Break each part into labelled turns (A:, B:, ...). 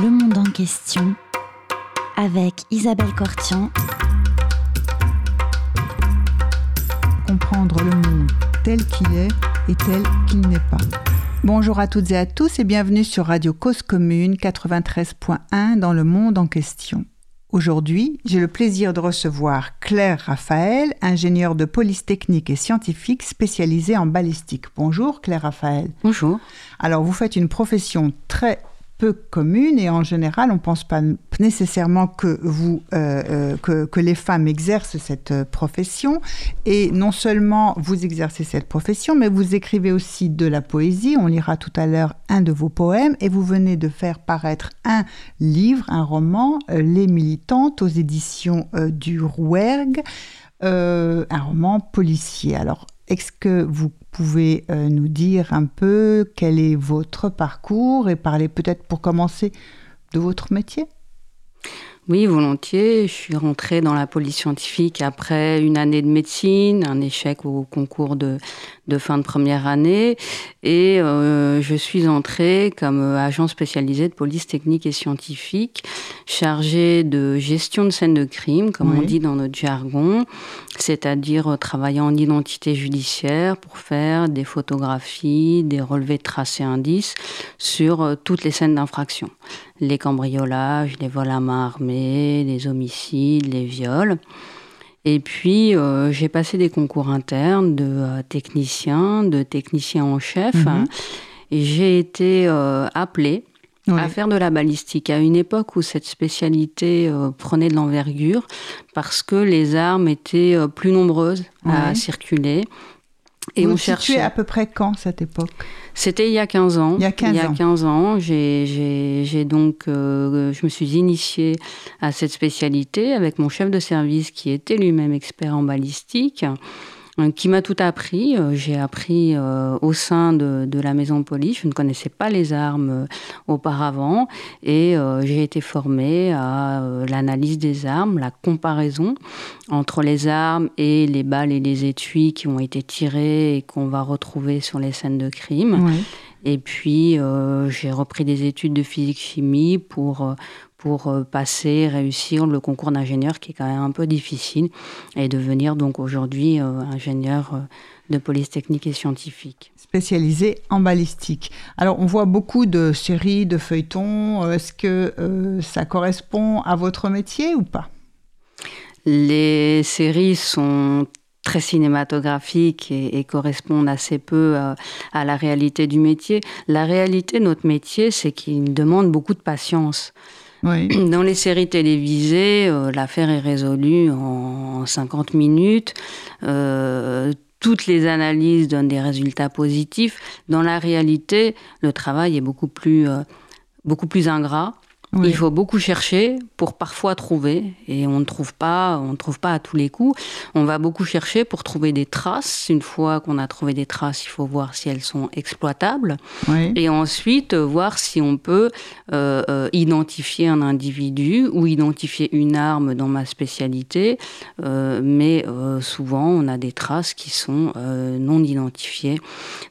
A: Le monde en question avec Isabelle Cortian.
B: Comprendre le monde tel qu'il est et tel qu'il n'est pas. Bonjour à toutes et à tous et bienvenue sur Radio Cause Commune 93.1 dans le monde en question. Aujourd'hui, j'ai le plaisir de recevoir Claire Raphaël, ingénieure de police technique et scientifique spécialisée en balistique. Bonjour Claire Raphaël.
C: Bonjour.
B: Alors vous faites une profession très commune et en général, on pense pas nécessairement que, vous, euh, euh, que, les femmes exercent cette euh, profession. Et non seulement vous exercez cette profession, mais vous écrivez aussi de la poésie. On lira tout à l'heure un de vos poèmes et vous venez de faire paraître un livre, un roman, Les Militantes, aux éditions du Rouergue. un roman policier. Alors, est-ce que vous pouvez euh, nous dire un peu quel est votre parcours et parler peut-être pour commencer de votre métier?
C: Oui, volontiers. Je suis rentrée dans la police scientifique après une année de médecine, un échec au concours de, de fin de première année, et euh, je suis entrée comme agent spécialisé de police technique et scientifique, chargée de gestion de scènes de crime, comme on dit dans notre jargon, c'est-à-dire travailler en identité judiciaire pour faire des photographies, des relevés de tracés indices sur euh, toutes les scènes d'infraction les cambriolages, les vols à main armée, les homicides, les viols. Et puis, euh, j'ai passé des concours internes de euh, technicien, de technicien en chef. Mhm. et j'ai été euh, appelée à faire de la balistique à une époque où cette spécialité prenait de l'envergure parce que les armes étaient plus nombreuses à circuler.
B: Et Vous on cherchait à peu près quand cette époque?
C: C'était il y a 15 ans.
B: Il y a 15
C: il y a 15 ans. j'ai donc, euh, je me suis initiée à cette spécialité avec mon chef de service qui était lui-même expert en balistique. Euh, qui m'a tout appris. Euh, j'ai appris euh, au sein de, de, la maison police. Je ne connaissais pas les armes auparavant et j'ai été formée à l'analyse des armes, la comparaison entre les armes et les balles et les étuis qui ont été tirés et qu'on va retrouver sur les scènes de crime. Et puis, j'ai repris des études de physique-chimie pour, pour euh, passer, réussir le concours d'ingénieur qui est quand même un peu difficile et devenir donc aujourd'hui euh, ingénieur euh, de police technique et scientifique.
B: Spécialisé en balistique. Alors on voit beaucoup de séries, de feuilletons. Est-ce que ça correspond à votre métier ou pas?
C: Les séries sont très cinématographiques et, correspondent assez peu à, la réalité du métier. La réalité de notre métier, c'est qu'il demande beaucoup de patience. Dans les séries télévisées, euh, l'affaire est résolue en 50 minutes. Euh, toutes les analyses donnent des résultats positifs. Dans la réalité, le travail est beaucoup plus, euh, beaucoup plus ingrat. Il faut beaucoup chercher pour parfois trouver, et on ne trouve pas, on ne trouve pas à tous les coups. On va beaucoup chercher pour trouver des traces. Une fois qu'on a trouvé des traces, il faut voir si elles sont exploitables, et ensuite voir si on peut euh, euh, identifier un individu ou identifier une arme dans ma spécialité. Euh, mais souvent, on a des traces qui sont non identifiées.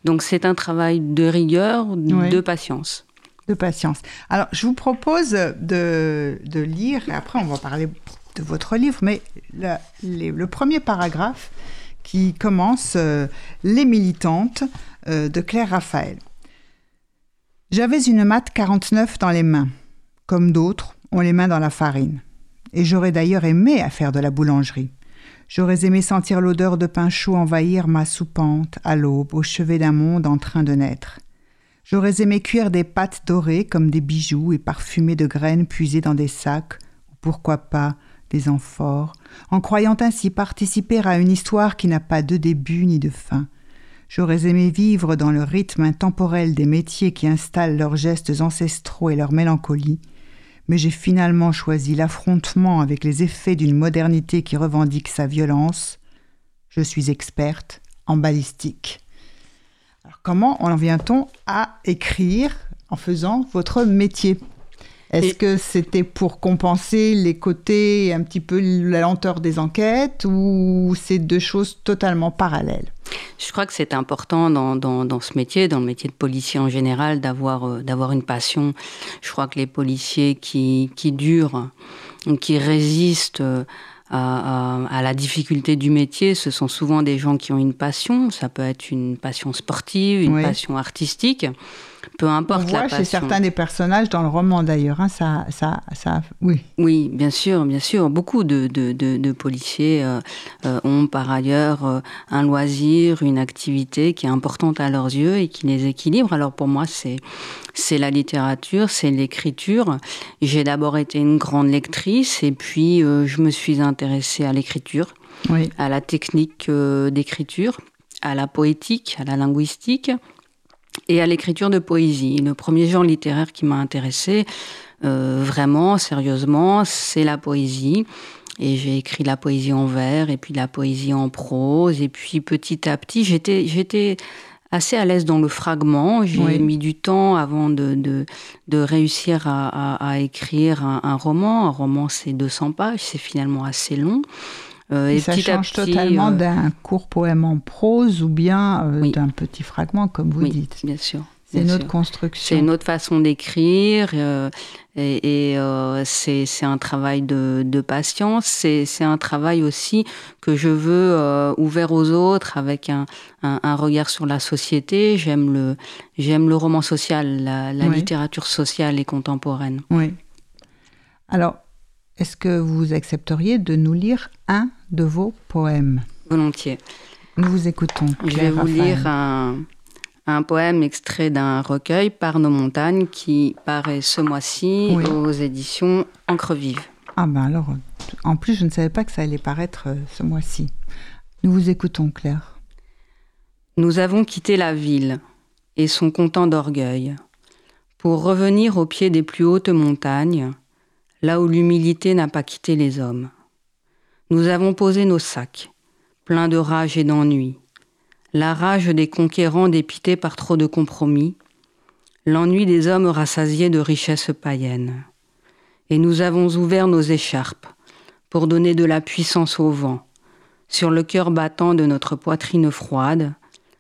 C: Donc c'est un travail de rigueur, de patience
B: patience. Alors, je vous propose de, lire, après on va parler de votre livre, mais le premier paragraphe qui commence euh, Les militantes euh, de Claire Raphaël. J'avais une matte 49 dans les mains. Comme d'autres, ont les mains dans la farine. Et j'aurais d'ailleurs aimé à faire de la boulangerie. J'aurais aimé sentir l'odeur de pain chaud envahir ma soupente à l'aube, au chevet d'un monde en train de naître. J'aurais aimé cuire des pâtes dorées comme des bijoux et parfumées de graines puisées dans des sacs, ou pourquoi pas des amphores, en croyant ainsi participer à une histoire qui n'a pas de début ni de fin. J'aurais aimé vivre dans le rythme intemporel des métiers qui installent leurs gestes ancestraux et leur mélancolie, mais j'ai finalement choisi l'affrontement avec les effets d'une modernité qui revendique sa violence. Je suis experte en balistique. Comment en vient-on à écrire en faisant votre métier? Est-ce que c'était pour compenser les côtés, un petit peu la lenteur des enquêtes, ou c'est deux choses totalement parallèles?
C: Je crois que c'est important dans, dans, ce métier, dans le métier de policier en général, d'avoir euh, d'avoir une passion. Je crois que les policiers qui, qui durent, qui résistent euh, à, à, la difficulté du métier, ce sont souvent des gens qui ont une passion. Ça peut être une passion sportive, une passion artistique peu importe
B: On voit chez certains des personnages dans le roman d'ailleurs, hein, ça, ça, ça, oui.
C: Oui, bien sûr, bien sûr. Beaucoup de, de, de, policiers euh, euh, ont par ailleurs euh, un loisir, une activité qui est importante à leurs yeux et qui les équilibre. Alors pour moi, c'est c'est la littérature, c'est l'écriture. J'ai d'abord été une grande lectrice et puis je me suis intéressée à l'écriture, oui. à la technique d'écriture, à la poétique, à la linguistique et à l'écriture de poésie. Le premier genre littéraire qui m'a intéressé, euh, vraiment, sérieusement, c'est la poésie. Et j'ai écrit la poésie en vers, et puis la poésie en prose, et puis petit à petit, j'étais, j'étais assez à l'aise dans le fragment. J'ai mis du temps avant de, de, de réussir à, à, à écrire un, un, roman. Un roman, c'est 200 pages, c'est finalement assez long.
B: Euh, et, ça change totalement euh, d'un court poème en prose ou bien euh, d'un petit fragment, comme vous
C: oui,
B: dites.
C: Bien sûr.
B: C'est une autre construction.
C: C'est une autre façon d'écrire et, et c'est un travail de, de patience. C'est un travail aussi que je veux ouvert aux autres avec un, un, un regard sur la société. J'aime le, le roman social, la, la littérature sociale et contemporaine.
B: Oui. Alors, est-ce que vous accepteriez de nous lire un de vos poèmes
C: Volontiers.
B: Nous vous écoutons.
C: Je vais vous lire un, poème extrait d'un recueil par nos montagnes qui paraît ce mois-ci aux éditions Encre Vive.
B: Ah ben alors, en plus, je ne savais pas que ça allait paraître euh, ce mois-ci. Nous vous écoutons, Claire.
C: Nous avons quitté la ville et son content d'orgueil pour revenir au pied des plus hautes montagnes, là où l'humilité n'a pas quitté les hommes. Nous avons posé nos sacs, pleins de rage et d'ennui, la rage des conquérants dépités par trop de compromis, l'ennui des hommes rassasiés de richesses païennes. Et nous avons ouvert nos écharpes pour donner de la puissance au vent, sur le cœur battant de notre poitrine froide,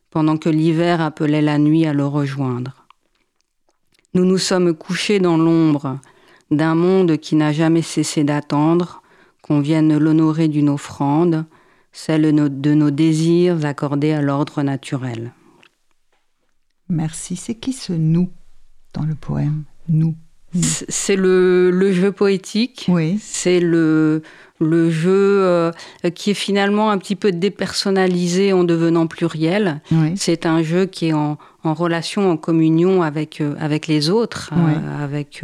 C: pendant que l'hiver appelait la nuit à le rejoindre. Nous nous sommes couchés dans l'ombre d'un monde qui n'a jamais cessé d'attendre, qu'on vienne l'honorer d'une offrande, celle de nos désirs accordés à l'ordre naturel.
B: Merci. C'est qui ce nous dans le poème? Nous.
C: C'est le, jeu poétique.
B: Oui.
C: C'est le, le jeu euh, qui est finalement un petit peu dépersonnalisé en devenant pluriel. C'est un jeu qui est en, relation, en communion avec, euh, avec les autres, euh, avec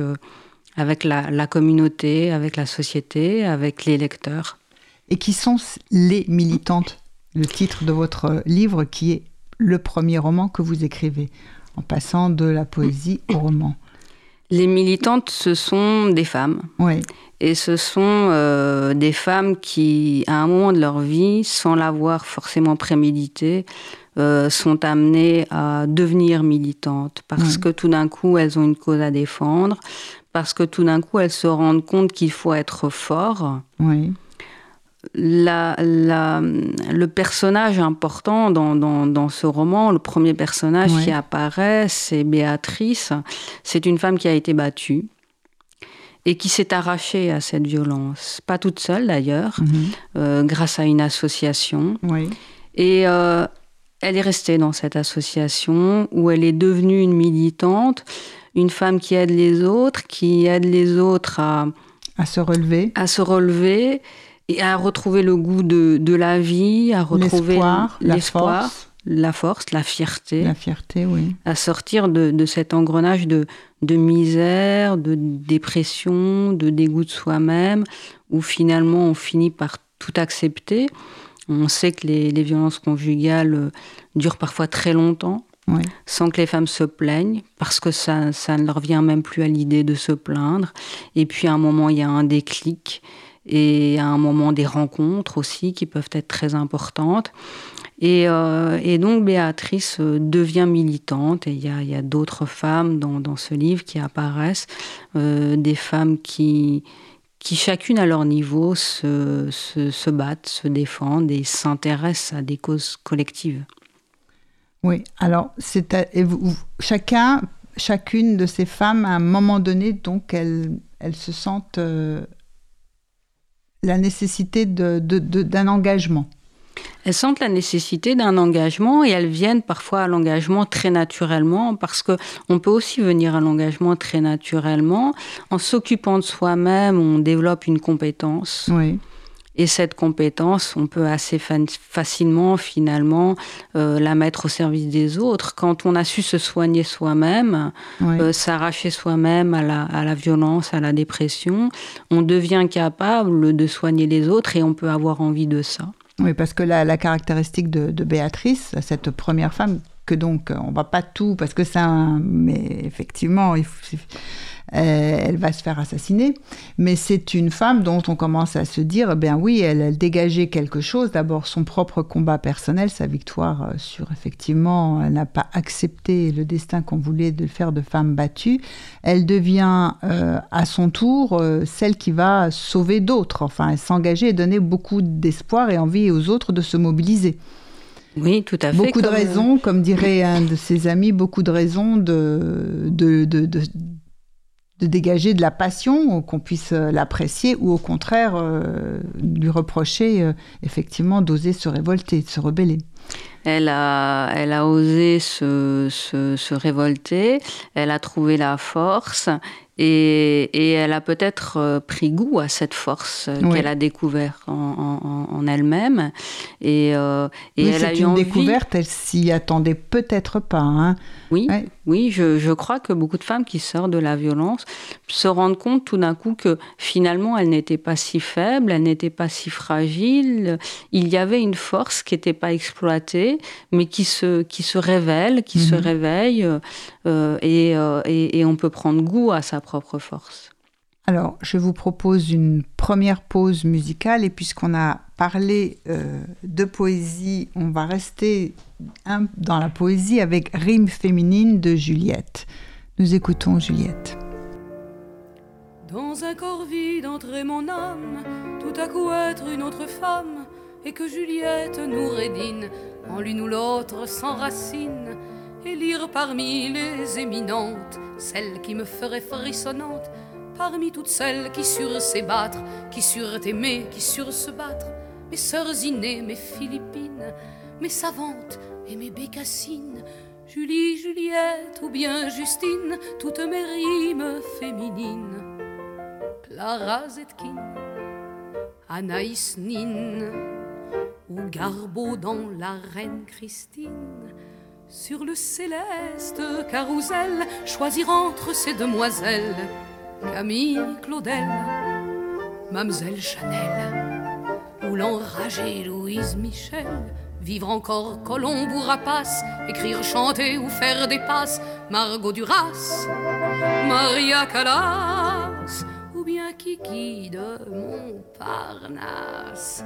C: avec la, communauté, avec la société, avec les lecteurs.
B: Et qui sont les militantes Le titre de votre livre qui est le premier roman que vous écrivez, en passant de la poésie au roman.
C: Les militantes, ce sont des femmes.
B: Oui.
C: Et ce sont euh, des femmes qui, à un moment de leur vie, sans l'avoir forcément prémédité, euh, sont amenées à devenir militantes parce que tout d'un coup, elles ont une cause à défendre, parce que tout d'un coup, elles se rendent compte qu'il faut être fort.
B: Oui.
C: La, la, le personnage important dans, dans, dans, ce roman, le premier personnage qui apparaît, c'est Béatrice. C'est une femme qui a été battue et qui s'est arrachée à cette violence. Pas toute seule d'ailleurs, mhm. euh, grâce à une association.
B: Oui.
C: Et euh, elle est restée dans cette association où elle est devenue une militante une femme qui aide les autres, qui aide les autres à,
B: à se relever,
C: à se relever et à retrouver le goût de, de la vie, à retrouver l'espoir, la, force, la fierté.
B: La fierté, oui.
C: À sortir de, de cet engrenage de, de misère, de dépression, de dégoût de soi-même, où finalement on finit par tout accepter. On sait que les, les violences conjugales euh, durent parfois très longtemps sans que les femmes se plaignent, parce que ça, ça ne leur vient même plus à l'idée de se plaindre. Et puis à un moment, il y a un déclic, et à un moment, des rencontres aussi qui peuvent être très importantes. Et, euh, donc Béatrice euh, devient militante, et il y a, d'autres femmes dans, ce livre qui apparaissent, euh, des femmes qui, qui chacune à leur niveau se, se battent, se défendent et s'intéressent à des causes collectives.
B: Oui, alors c'est chacun, chacune de ces femmes, à un moment donné, donc elles, elles se sentent euh, la nécessité d'un de, de, engagement.
C: Elles sentent la nécessité d'un engagement et elles viennent parfois à l'engagement très naturellement parce que on peut aussi venir à l'engagement très naturellement en s'occupant de soi-même, on développe une compétence.
B: Oui.
C: Et cette compétence, on peut assez facilement, finalement, euh, la mettre au service des autres. Quand on a su se soigner soi-même, euh, s'arracher soi-même à la, à la, violence, à la dépression, on devient capable de soigner les autres et on peut avoir envie de ça.
B: Oui, parce que la, la caractéristique de, de, Béatrice, cette première femme, que donc on va pas tout, parce que c'est un... Mais effectivement, il faut euh, elle va se faire assassiner. Mais c'est une femme dont on commence à se dire, ben oui, elle, elle dégageait quelque chose. D'abord son propre combat personnel, sa victoire euh, sur effectivement, elle n'a pas accepté le destin qu'on voulait de faire de femme battue. Elle devient euh, à son tour celle qui va sauver d'autres. Enfin, s'engager et donner beaucoup d'espoir et envie aux autres de se mobiliser.
C: Oui, tout à fait.
B: Beaucoup de raisons, comme dirait un de ses amis, beaucoup de raisons de, de, de, de de dégager de la passion, qu'on puisse euh, l'apprécier, ou au contraire euh, lui reprocher euh, effectivement d'oser se révolter, de se rebeller.
C: Elle a, elle a osé se, se, se, révolter, elle a trouvé la force et, elle a peut-être euh, pris goût à cette force euh, qu'elle a découverte en, elle-même. Et,
B: euh, et elle a eu une découverte, elle s'y attendait peut-être pas. Hein.
C: Oui, oui je, crois que beaucoup de femmes qui sortent de la violence se rendent compte tout d'un coup que finalement elle n'était pas si faible, elle n'était pas si fragile. Il y avait une force qui n'était pas exploitée, mais qui se, qui se révèle, qui se mhm. réveille. et, et, et on peut prendre goût à sa propre force.
B: Alors, je vous propose une première pause musicale et puisqu'on a parlé euh, de poésie, on va rester dans la poésie avec Rime féminine de Juliette. Nous écoutons Juliette.
D: Dans un corps vide entrer mon âme, tout à coup être une autre femme, et que Juliette nous rédine, en l'une ou l'autre sans racine et lire parmi les éminentes celle qui me ferait frissonnante, parmi toutes celles qui surent s'ébattre, qui surent aimer, qui surent se battre, mes sœurs innées, mes Philippines, mes savantes et mes bécassines, Julie, Juliette ou bien Justine, toutes mes rimes féminines, Clara Zetkin, Anaïs Nin, ou Garbeau dans La Reine Christine, sur le céleste carrousel, choisir entre ces demoiselles Camille Claudel, Mamselle Chanel ou l'enragée Louise Michel. Vivre encore Colombe ou Rapace, écrire, chanter ou faire des passes, Margot Duras, Maria Callas bien Kiki de Montparnasse.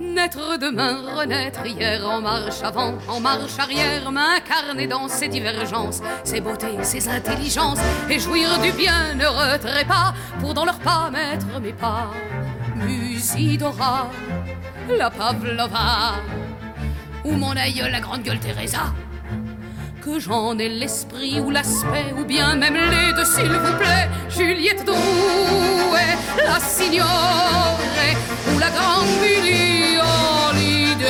D: Naître demain, renaître hier, en marche avant, en marche arrière, m'incarner dans ses divergences, ses beautés, ses intelligences, et jouir du bienheureux trépas pour dans leurs pas mettre mes pas. Musidora, la Pavlova, ou mon aïeul, la grande gueule Teresa? Que j'en ai l'esprit ou l'aspect, ou bien même les deux, s'il vous plaît. Juliette Drouet, la signorée, ou la grande l'idée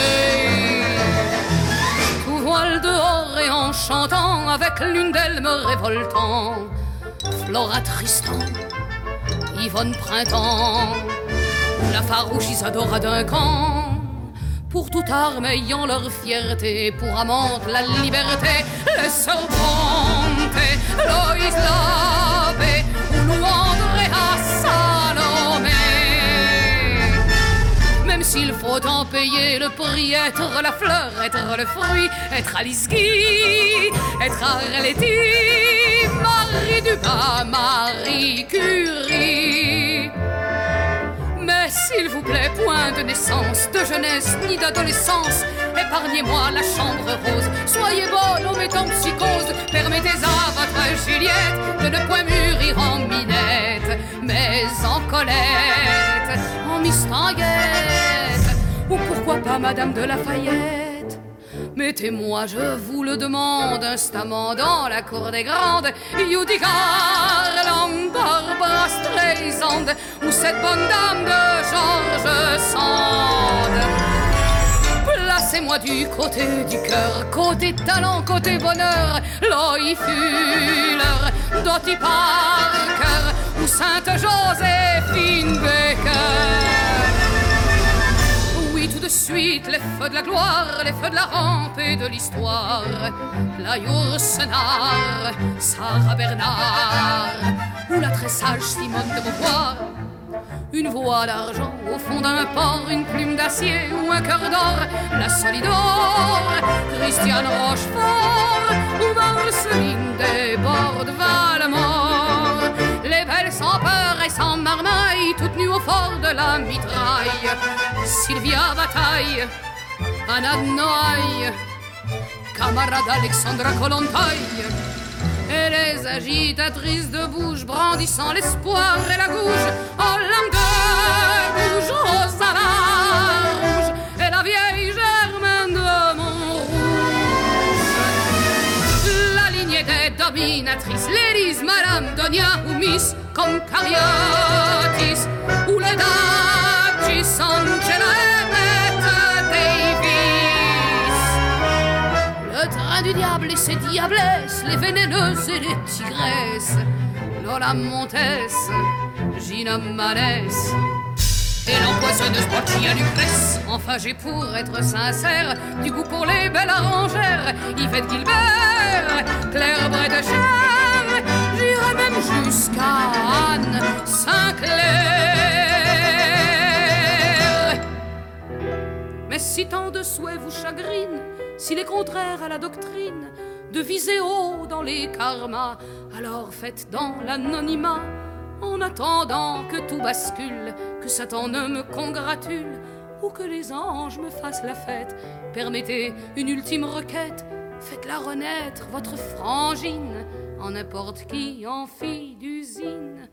D: Tout voile dehors et en chantant, avec l'une d'elles me révoltant. Flora Tristan, Yvonne Printemps, la farouche Isadora d'un camp pour toute arme ayant leur fierté, pour amante la liberté, les servantes, Loïs Lavé, ou à Salomé. Même s'il faut en payer le prix, être la fleur, être le fruit, être Guy, être Arletty, Marie Dumas, Marie Curie. S'il vous plaît, point de naissance, de jeunesse ni d'adolescence, épargnez-moi la chambre rose. Soyez bonne en mettant psychose, permettez à votre Juliette de ne point mûrir en minette, mais en Colette, en Mistinguette, ou pourquoi pas Madame de Lafayette? Mettez-moi, je vous le demande, instamment dans la cour des grandes, Judicar, Barbara Streisand, ou cette bonne dame de Georges Sand. Placez-moi du côté du cœur, côté talent, côté bonheur, Loï Fuller, Dottie Parker, ou Sainte Joséphine Baker tout de suite les feux de la gloire, les feux de la rampe et de l'histoire. La Yourcenar, Sarah Bernard, ou la très sage Simone de Beauvoir. Une voix d'argent au fond d'un port, une plume d'acier ou un cœur d'or, la Solidor, Christiane Rochefort ou Marceline des bords de belles sans peur et sans marmaille, toutes nues au fort de la mitraille. Sylvia Bataille, Anna Noailles, camarade Alexandra Kolontaille. Et les agitatrices de bouche brandissant l'espoir et la gouge, en langue de bouge, Rosa des dominatrices, l'Élise, Madame Donia ou Miss, comme Cariotis, ou les Daci, Angela Davis. Le train du diable et ses diablesses, les vénéneuses et les tigresses, Lola Montes, Gina Manès. Et l'empoisonneuse Portia Lucrèce. Enfin, j'ai pour être sincère du goût pour les belles arrangères. Yvette Gilbert, Claire Bredecher, j'irai même jusqu'à Anne Sinclair. Mais si tant de souhaits vous chagrinent, s'il est contraire à la doctrine de viser haut dans les karmas, alors faites dans l'anonymat en attendant que tout bascule, que Satan ne me congratule ou que les anges me fassent la fête. Permettez une ultime requête, faites-la renaître, votre frangine, en n'importe qui, en fille d'usine,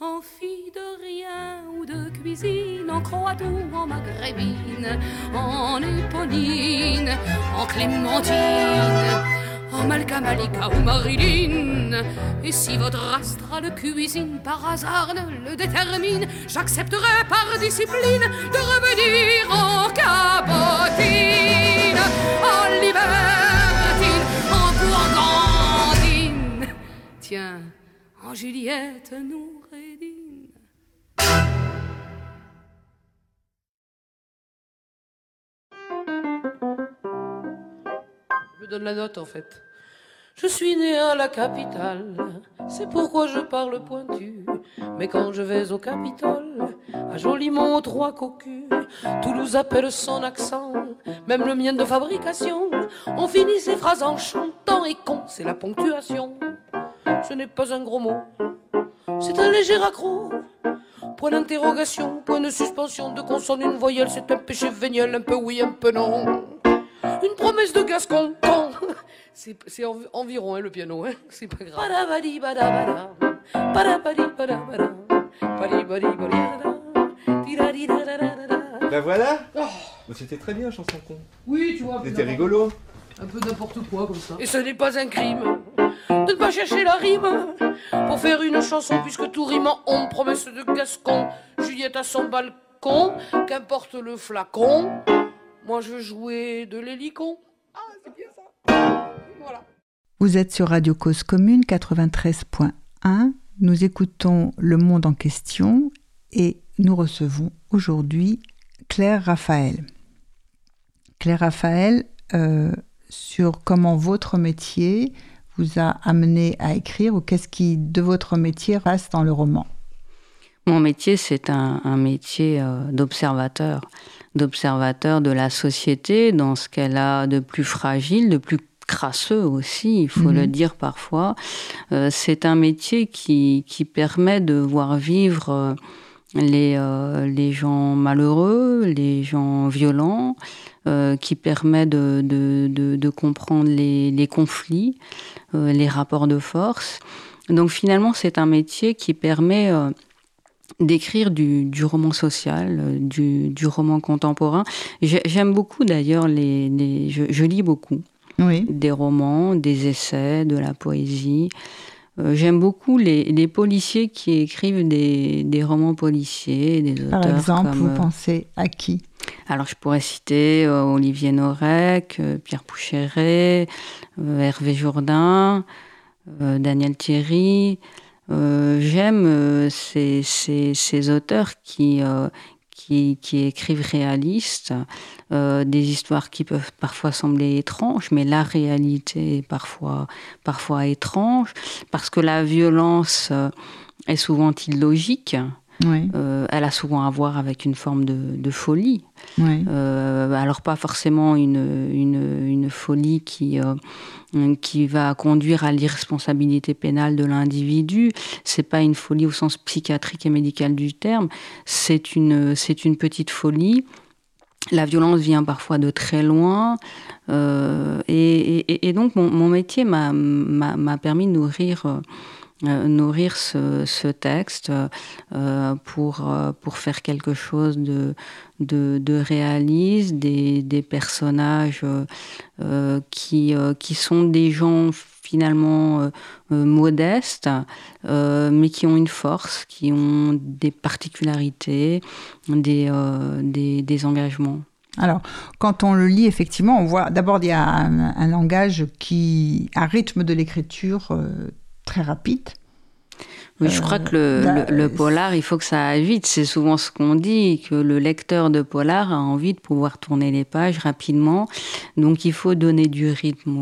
D: en fille de rien ou de cuisine, en croate ou en maghrébine, en éponine, en clémentine Malka Malika ou Marilyn. Et si votre astral cuisine par hasard ne le détermine, j'accepterai par discipline de revenir en cabotine, en libertine, en. Tiens, en Juliette Noureddine.
E: Donne la note en fait. Je suis né à la capitale, c'est pourquoi je parle pointu. Mais quand je vais au Capitole, à Jolimont, trois cocus, Toulouse appelle son accent, même le mien de fabrication. On finit ses phrases en chantant et con, c'est la ponctuation. Ce n'est pas un gros mot, c'est un léger accro. Point d'interrogation, point de suspension, de consonne, une voyelle, c'est un péché véniel, un peu oui, un peu non. Une promesse de Gascon, con. C'est, c'est environ hein, le piano, hein. c'est pas grave.
F: Ben voilà oh. C'était très bien, chanson con.
E: Oui, tu vois.
F: C'était rigolo.
E: Un peu n'importe quoi comme ça. Et ce n'est pas un crime de ne pas chercher la rime pour faire une chanson, puisque tout rime en on. Promesse de Gascon, Juliette à son balcon, qu'importe le flacon. Moi, je veux jouer de l'hélicon. Ah, c'est bien ça. Voilà.
B: Vous êtes sur Radio Cause Commune 93.1. Nous écoutons Le Monde en question et nous recevons aujourd'hui Claire Raphaël. Claire Raphaël, euh, sur comment votre métier vous a amené à écrire ou qu'est-ce qui de votre métier reste dans le roman?
C: Mon métier, c'est un, un métier euh, d'observateur d'observateur de la société dans ce qu'elle a de plus fragile, de plus crasseux aussi, il faut le mhm. dire parfois. Euh, c'est un métier qui, qui, permet de voir vivre euh, les, euh, les gens malheureux, les gens violents, qui permet de, de, de, de comprendre les, les conflits, les rapports de force. Donc finalement, c'est un métier qui permet d'écrire du, roman social, du, roman contemporain. J'aime beaucoup d'ailleurs les, je, lis beaucoup oui. des romans, des essais, de la poésie. Euh, j'aime beaucoup les, policiers qui écrivent des, romans policiers, des auteurs.
B: Par exemple, vous
C: euh,
B: pensez à qui?
C: Alors, je pourrais citer euh, Olivier Norek, Pierre Poucheret, Hervé Jourdain, Daniel Thierry. J'aime ces, ces, auteurs qui, qui, écrivent réalistes, euh, des histoires qui peuvent parfois sembler étranges, mais la réalité est parfois, parfois étrange, parce que la violence euh, est souvent illogique. Euh, elle a souvent à voir avec une forme de, folie. alors pas forcément une, une, folie qui, qui va conduire à l'irresponsabilité pénale de l'individu. C'est pas une folie au sens psychiatrique et médical du terme. C'est une, c'est une petite folie. La violence vient parfois de très loin. Euh, et, donc, mon, métier m'a, permis de nourrir. Euh, nourrir ce, texte euh, pour, pour faire quelque chose de, de, réalisme, des, des personnages euh, qui, euh, qui sont des gens finalement euh, modestes, mais qui ont une force, qui ont des particularités, des, des, engagements.
B: Alors, quand on le lit, effectivement, on voit d'abord il y a un, langage qui, un rythme de l'écriture très rapide,
C: oui, je crois que le, bah, le, polar, il faut que ça aille vite. C'est souvent ce qu'on dit, que le lecteur de polar a envie de pouvoir tourner les pages rapidement. Donc il faut donner du rythme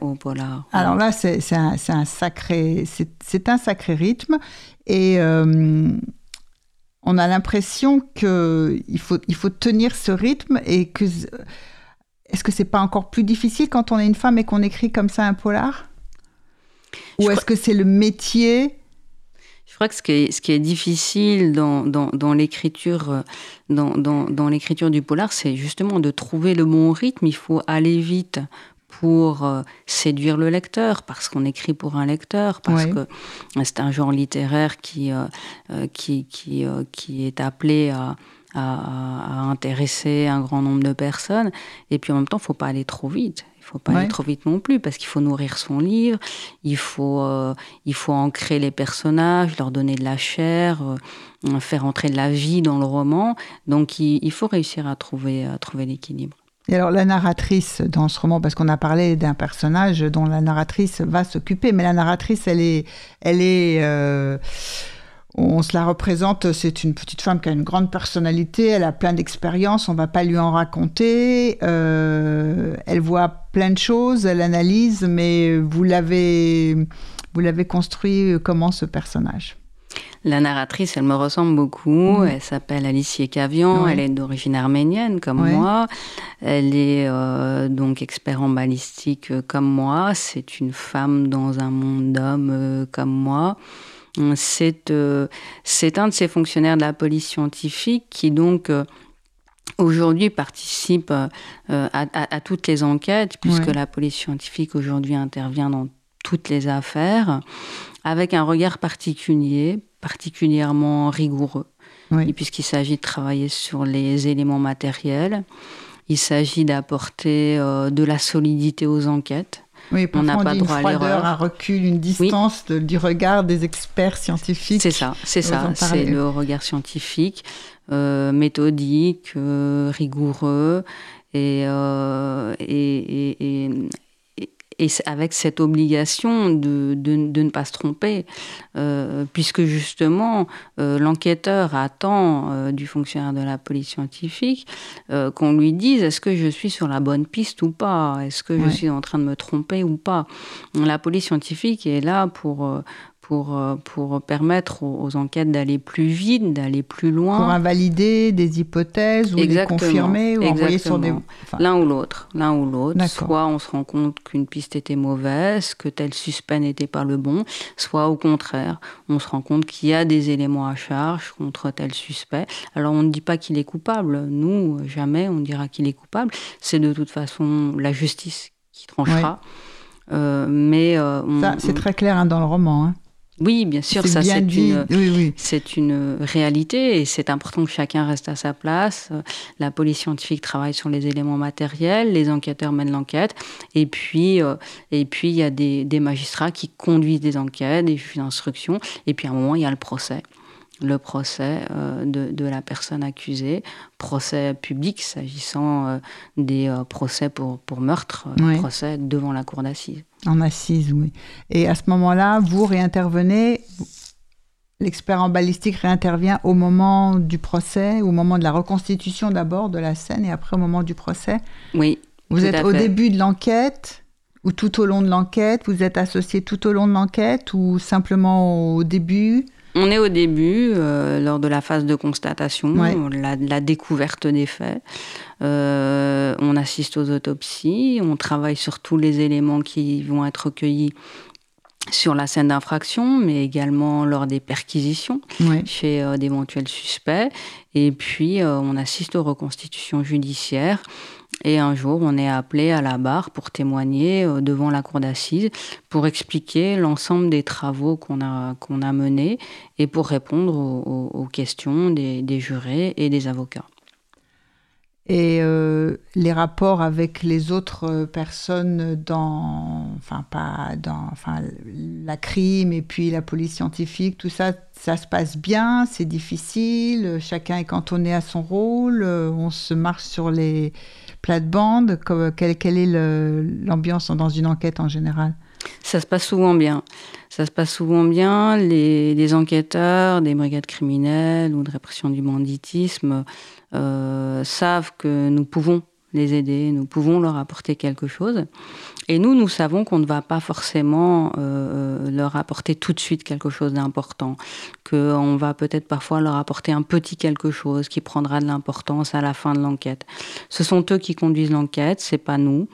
C: au, polar.
B: Alors là, c'est un, un, sacré, c'est un sacré rythme. Et euh, on a l'impression qu'il faut, il faut tenir ce rythme et que... Est-ce que c'est pas encore plus difficile quand on est une femme et qu'on écrit comme ça un polar? Ou est-ce que c'est le métier
C: je crois que ce qui est, ce qui est difficile dans, dans, dans l'écriture euh, dans, dans, l'écriture du polar, c'est justement de trouver le bon rythme. Il faut aller vite pour euh, séduire le lecteur, parce qu'on écrit pour un lecteur, parce que c'est un genre littéraire qui, euh, qui, qui, qui, est appelé à, à, intéresser un grand nombre de personnes. Et puis en même temps, il ne faut pas aller trop vite. Il faut pas aller trop vite non plus parce qu'il faut nourrir son livre, il faut, euh, il faut ancrer les personnages, leur donner de la chair, euh, faire entrer de la vie dans le roman. Donc il, faut réussir à trouver, à trouver l'équilibre.
B: Et alors la narratrice dans ce roman, parce qu'on a parlé d'un personnage dont la narratrice va s'occuper, mais la narratrice, elle est, elle est euh, on se la représente, c'est une petite femme qui a une grande personnalité, elle a plein d'expériences, on va pas lui en raconter. Euh, elle voit plein de choses, elle analyse, mais vous l'avez, vous l'avez construit comment ce personnage?
C: La narratrice, elle me ressemble beaucoup. Mhm. Elle s'appelle Alicia Cavian. Elle est d'origine arménienne, comme moi. Elle est euh, donc expert en balistique, euh, comme moi. C'est une femme dans un monde d'hommes, comme moi. Euh, c'est un de ces fonctionnaires de la police scientifique qui donc euh, aujourd'hui participe euh, à, toutes les enquêtes, puisque la police scientifique aujourd'hui intervient dans toutes les affaires, avec un regard particulier, particulièrement rigoureux, puisqu'il s'agit de travailler sur les éléments matériels, il s'agit d'apporter de la solidité aux enquêtes.
B: Oui, on n'a pas droit à l'erreur. Un recul, une distance du regard des experts scientifiques.
C: C'est ça, c'est ça, c'est le regard scientifique, euh, méthodique, euh, rigoureux et, euh, et, et, et avec cette obligation de, de, ne pas se tromper, euh, puisque justement euh, l'enquêteur attend euh, du fonctionnaire de la police scientifique qu'on lui dise est-ce que je suis sur la bonne piste ou pas, est-ce que je suis en train de me tromper ou pas? La police scientifique est là pour, pour, euh, pour permettre aux, enquêtes d'aller plus vite, d'aller plus loin.
B: Pour invalider des hypothèses ou les confirmer ou envoyer sur des...
C: L'un ou l'autre, l'un ou l'autre. Soit on se rend compte qu'une piste était mauvaise, que tel suspect n'était pas le bon, soit au contraire, on se rend compte qu'il y a des éléments à charge contre tel suspect. Alors on ne dit pas qu'il est coupable, nous, jamais on dira qu'il est coupable. C'est de toute façon la justice qui tranchera. Euh, mais
B: euh, c'est très clair hein, dans le roman. Hein
C: Oui, bien sûr,
B: C'est
C: ça c'est une,
B: Oui, oui.
C: c'est une réalité et c'est important que chacun reste à sa place. La police scientifique travaille sur les éléments matériels, les enquêteurs mènent l'enquête et puis euh, et puis il y a des, des magistrats qui conduisent des enquêtes, des juges d'instruction et puis à un moment il y a le procès. Le procès euh, de, de la personne accusée, procès public s'agissant euh, des euh, procès pour, pour meurtre,
B: Oui.
C: procès devant la cour d'assises.
B: En assise, oui. Et à ce moment-là, vous réintervenez, l'expert en balistique réintervient au moment du procès, au moment de la reconstitution d'abord de la scène et après au moment du procès.
C: Oui,
B: Vous êtes au
C: fait.
B: début de l'enquête ou tout au long de l'enquête? Vous êtes associé tout au long de l'enquête ou simplement au début?
C: On est au début, euh, lors de la phase de constatation,
B: Ouais.
C: la, la découverte des faits. Euh, on assiste aux autopsies, on travaille sur tous les éléments qui vont être recueillis sur la scène d'infraction, mais également lors des perquisitions chez euh, d'éventuels suspects. Et puis, on assiste aux reconstitutions judiciaires. Et un jour, on est appelé à la barre pour témoigner euh, devant la cour d'assises, pour expliquer l'ensemble des travaux qu'on a, qu'on a menés et pour répondre aux, questions des, jurés et des avocats.
B: Et euh, les rapports avec les autres euh, personnes dans, enfin pas dans, enfin la crime et puis la police scientifique, tout ça, ça se passe bien, c'est difficile, chacun est cantonné à son rôle, on se marche sur les plates-bandes. comme- Quelle, quelle est l'ambiance dans une enquête en général?
C: Ça se passe souvent bien. Les enquêteurs des brigades criminelles ou de répression du banditisme euh, savent que nous pouvons les aider, nous pouvons leur apporter quelque chose. Et nous, nous savons qu'on ne va pas forcément euh, leur apporter tout de suite quelque chose d'important, qu'on va peut-être parfois leur apporter un petit quelque chose qui prendra de l'importance à la fin de l'enquête. Ce sont eux qui conduisent l'enquête, c'est pas nous.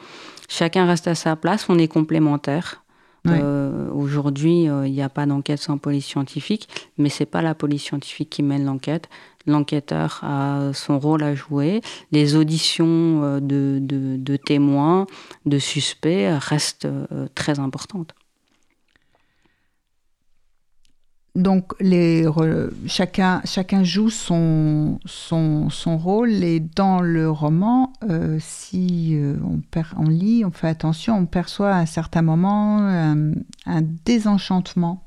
C: Chacun reste à sa place, on est complémentaires. Euh, Aujourd'hui, euh, il n'y a pas d'enquête sans police scientifique, mais c'est pas la police scientifique qui mène l'enquête. L'enquêteur a son rôle à jouer. Les auditions euh, de témoins, de suspects restent euh, très importantes.
B: Donc, chacun, chacun joue son, rôle et dans le roman, euh, si euh, on, on lit, on fait attention, on perçoit à un certain moment un, un désenchantement.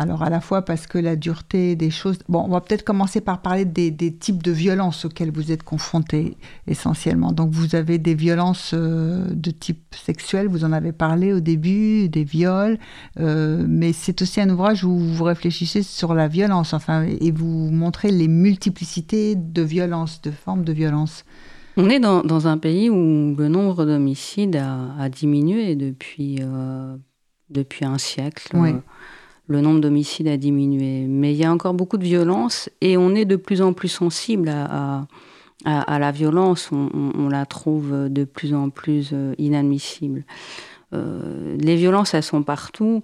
B: Alors, à la fois parce que la dureté des choses... Bon, on va peut-être commencer par parler des, des types de violences auxquelles vous êtes confrontés essentiellement. Donc, vous avez des violences euh, de type sexuel, vous en avez parlé au début, des viols, euh, mais c'est aussi un ouvrage où vous réfléchissez sur la violence, enfin, et vous montrez les multiplicités de violences, de formes de violence.
C: On est dans, dans un pays où le nombre d'homicides a, a diminué depuis, euh, depuis un siècle.
B: Oui.
C: Le nombre d'homicides a diminué. Mais il y a encore beaucoup de violence et on est de plus en plus sensible à, à, à- à la violence. On, on- on la trouve de plus en plus euh, inadmissible. Euh, les violences, elles sont partout.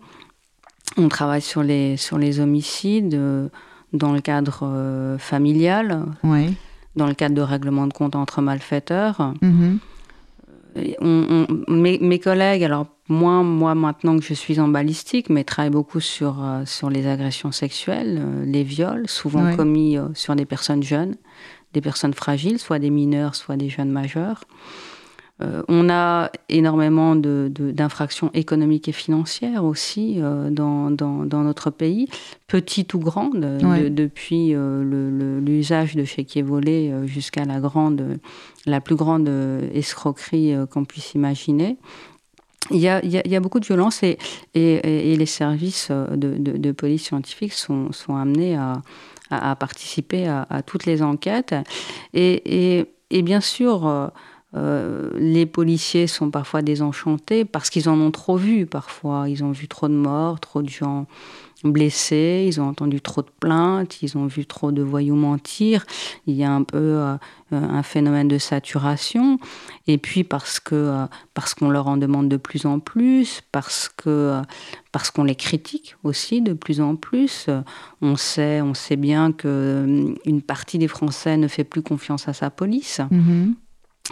C: On travaille sur les, sur les homicides euh, dans le cadre euh, familial,
B: Oui.
C: dans le cadre de règlements de compte entre malfaiteurs.
B: Mhm.
C: Et on- on- mes, mes collègues, alors moi, moi maintenant que je suis en balistique, mais travaillent beaucoup sur, euh, sur les agressions sexuelles, euh, les viols, souvent
B: Ouais.
C: commis euh, sur des personnes jeunes, des personnes fragiles, soit des mineurs, soit des jeunes majeurs. Euh, on a énormément d'infractions économiques et financières aussi euh, dans, dans- dans notre pays, petites ou grandes, euh,
B: Ouais.
C: de- depuis euh, l'usage de chéquiers volés euh, jusqu'à la grande, la plus grande escroquerie qu'on puisse imaginer. Il y, a, il y a- il y a beaucoup de violence et, et- et- et les services de, de- de police scientifique sont, sont amenés à, à- à participer à, à toutes les enquêtes. Et bien sûr, euh, euh, les policiers sont parfois désenchantés parce qu'ils en ont trop vu parfois. Ils ont vu trop de morts, trop de gens blessés, ils ont entendu trop de plaintes, ils ont vu trop de voyous mentir. Il y a un peu euh, un phénomène de saturation. Et puis parce que euh, parce qu'on leur en demande de plus en plus, parce que euh, parce qu'on les critique aussi de plus en plus. Euh, On sait on sait bien que euh, une partie des Français ne fait plus confiance à sa police.
B: Mhm.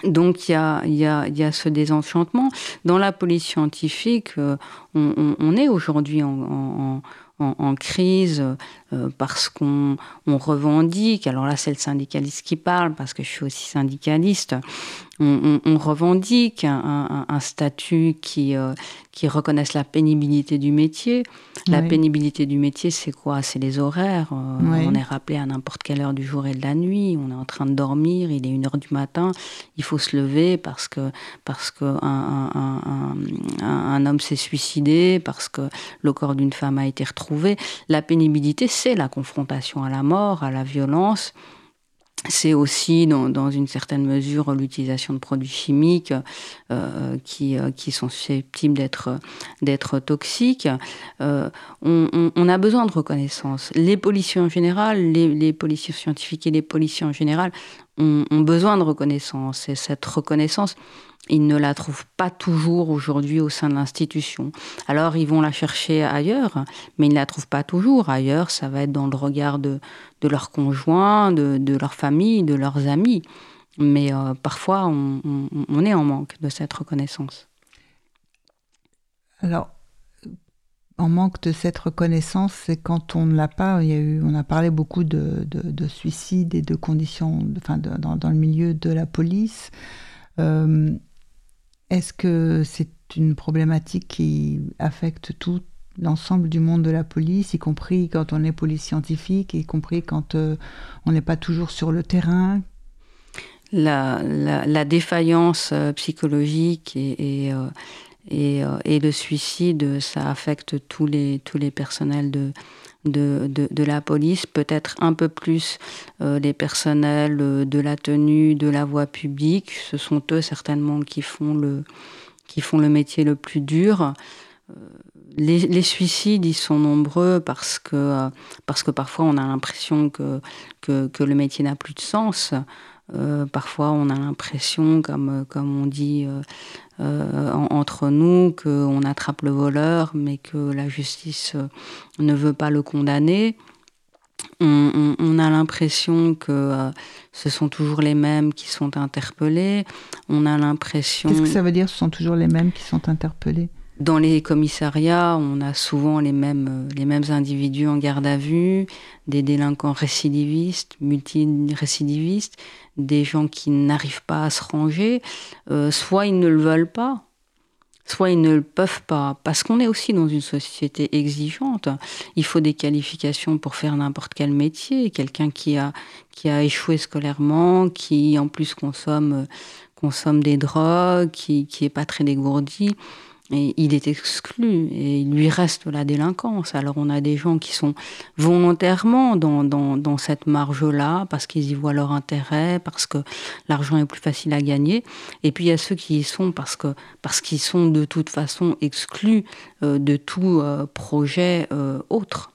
C: Donc il y a, ce désenchantement. Dans la police scientifique, euh, on, est aujourd'hui en, crise euh, parce qu'on revendique, alors là c'est le syndicaliste qui parle parce que je suis aussi syndicaliste, on, revendique un, statut qui, euh, qui reconnaisse la pénibilité du métier. La pénibilité du métier, c'est quoi? C'est les horaires. Euh, on est rappelé à n'importe quelle heure du jour et de la nuit. On est en train de dormir, il est une heure du matin. Il faut se lever parce que parce que un, un homme s'est suicidé, parce que le corps d'une femme a été retrouvé. La pénibilité, c'est la confrontation à la mort, à la violence. C'est aussi, dans, une certaine mesure, l'utilisation de produits chimiques euh, qui, euh, qui, sont susceptibles d'être, d'être toxiques. Euh, on, a besoin de reconnaissance. Les policiers en général, les, policiers scientifiques et les policiers en général ont, ont besoin de reconnaissance. Et cette reconnaissance, ils ne la trouvent pas toujours aujourd'hui au sein de l'institution. Alors ils vont la chercher ailleurs, mais ils ne la trouvent pas toujours. Ailleurs, ça va être dans le regard de, de leurs conjoints, de, de, leur famille, de leurs amis. Mais euh, parfois, on, est en manque de cette reconnaissance.
B: Alors, en manque de cette reconnaissance, c'est quand on ne l'a pas. On a parlé beaucoup de, de, suicides et de conditions, dans, dans, le milieu de la police. Euh, est-ce que c'est une problématique qui affecte tout l'ensemble du monde de la police, y compris quand on est police scientifique, y compris quand euh, on n'est pas toujours sur le terrain?
C: La, défaillance euh, psychologique et, euh, et, le suicide, ça affecte tous les, tous les personnels de, de, la police, peut-être un peu plus les personnels de la tenue, de la voie publique. Ce sont eux certainement qui font le, qui font le métier le plus dur. Euh, les, suicides, ils sont nombreux parce que, euh, parce que parfois on a l'impression que, que, le métier n'a plus de sens. Euh, parfois on a l'impression, comme, comme on dit entre nous, qu'on attrape le voleur, mais que la justice ne veut pas le condamner. On, a l'impression que ce sont toujours les mêmes qui sont interpellés. On a l'impression.
B: Qu'est-ce que ça veut dire Ce sont toujours les mêmes qui sont interpellés?
C: Dans les commissariats, on a souvent les mêmes, euh, les mêmes individus en garde à vue, des délinquants récidivistes, multirécidivistes, des gens qui n'arrivent pas à se ranger. Euh, soit ils ne le veulent pas, soit ils ne le peuvent pas, parce qu'on est aussi dans une société exigeante. Il faut des qualifications pour faire n'importe quel métier. Quelqu'un qui a, qui a échoué scolairement, qui en plus consomme, consomme des drogues, qui, qui est pas très dégourdi il est exclu et il lui reste la délinquance. Alors on a des gens qui sont volontairement dans, dans, cette marge-là parce qu'ils y voient leur intérêt, parce que l'argent est plus facile à gagner. Et puis il y a ceux qui y sont parce que parce qu'ils sont de toute façon exclus euh, de tout euh, projet euh, autre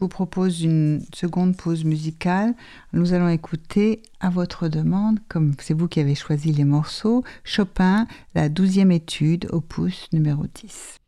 B: vous propose une seconde pause musicale. Nous allons écouter, à votre demande, comme c'est vous qui avez choisi les morceaux, Chopin, la douzième étude, opus numéro 10.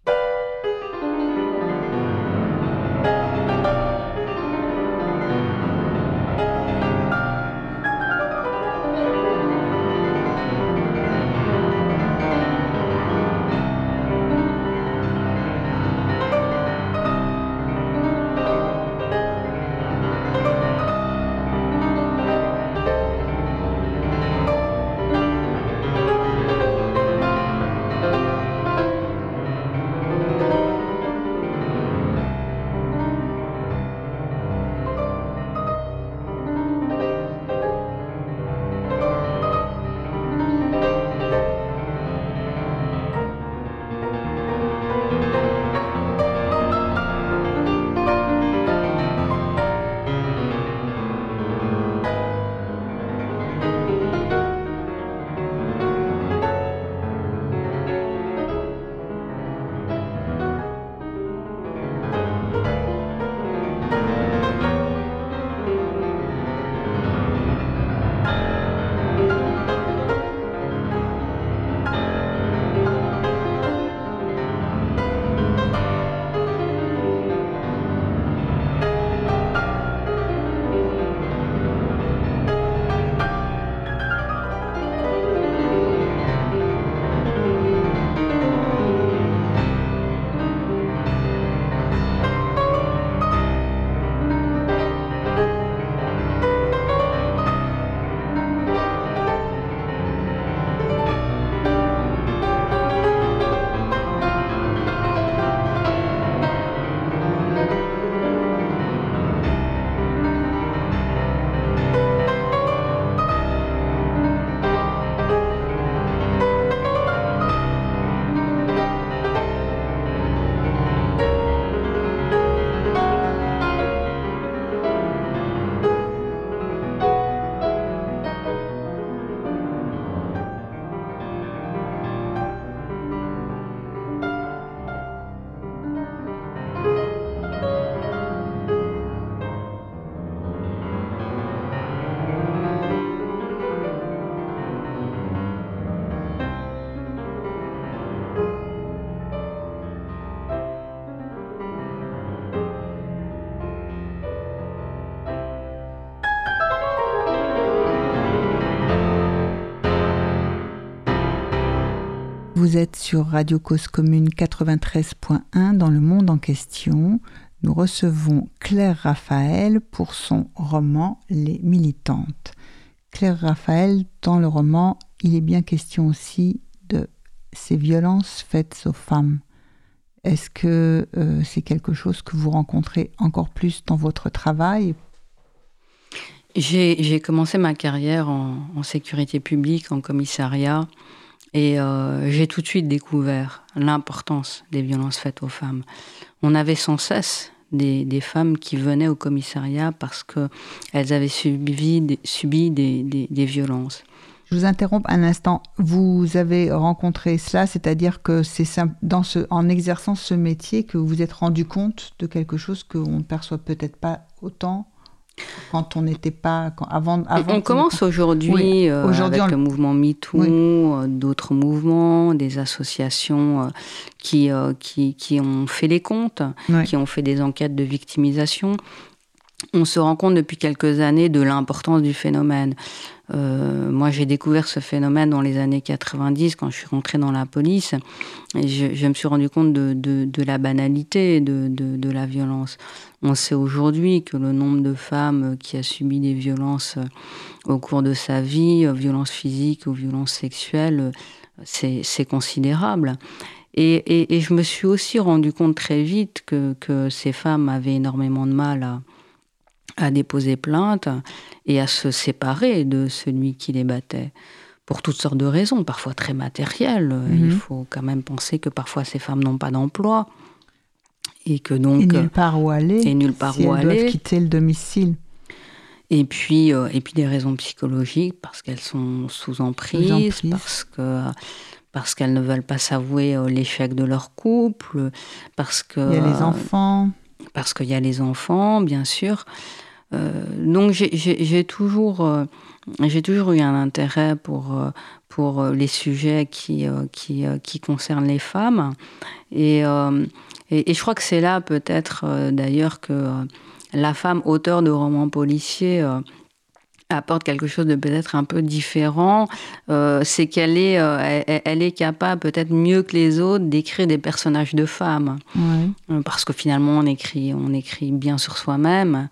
B: Vous êtes sur Radio Cause Commune 93.1 dans le monde en question. Nous recevons Claire Raphaël pour son roman Les militantes. Claire Raphaël, dans le roman, il est bien question aussi de ces violences faites aux femmes. Est-ce que euh, c'est quelque chose que vous rencontrez encore plus dans votre travail?
C: J'ai commencé ma carrière en, sécurité publique, en commissariat, et euh, j'ai tout de suite découvert l'importance des violences faites aux femmes. On avait sans cesse des, femmes qui venaient au commissariat parce qu'elles avaient subi, des violences.
B: Je vous interromps un instant. Vous avez rencontré cela, c'est-à-dire que c'est dans en exerçant ce métier que vous vous êtes rendu compte de quelque chose qu'on ne perçoit peut-être pas autant quand on n'était pas avant, avant,
C: On commence aujourd'hui euh, avec le mouvement MeToo, euh, d'autres mouvements, des associations euh, qui, qui, qui, ont fait les comptes, qui ont fait des enquêtes de victimisation. On se rend compte depuis quelques années de l'importance du phénomène. Euh, moi, j'ai découvert ce phénomène dans les années 90 quand je suis rentrée dans la police. Je, me suis rendu compte de, la banalité de, la violence. On sait aujourd'hui que le nombre de femmes qui a subi des violences euh, au cours de sa vie, euh, violences physiques ou violences sexuelles, c'est considérable. Et, je me suis aussi rendu compte très vite que ces femmes avaient énormément de mal à, à déposer plainte et à se séparer de celui qui les battait. Pour toutes sortes de raisons, parfois très matérielles. Il mhm. faut quand même penser que parfois ces femmes n'ont pas d'emploi. Et que donc.
B: Et nulle part où aller.
C: Et nulle part où
B: elles
C: aller.
B: doivent quitter le domicile.
C: Et puis, euh, et puis des raisons psychologiques, parce qu'elles sont sous emprise, parce que parce qu'elles ne veulent pas s'avouer euh, l'échec de leur couple, parce que...
B: Il y a les enfants.
C: Parce qu'il y a les enfants, bien sûr. Euh, donc j'ai toujours, euh, j'ai toujours eu un intérêt pour, euh, pour les sujets qui, qui, qui concernent les femmes. Et, et, je crois que c'est là peut-être d'ailleurs que la femme auteur de romans policiers apporte quelque chose de peut-être un peu différent, c'est qu'elle est, elle, est capable peut-être mieux que les autres d'écrire des personnages de femmes, parce que finalement on écrit, on écrit bien sur soi-même.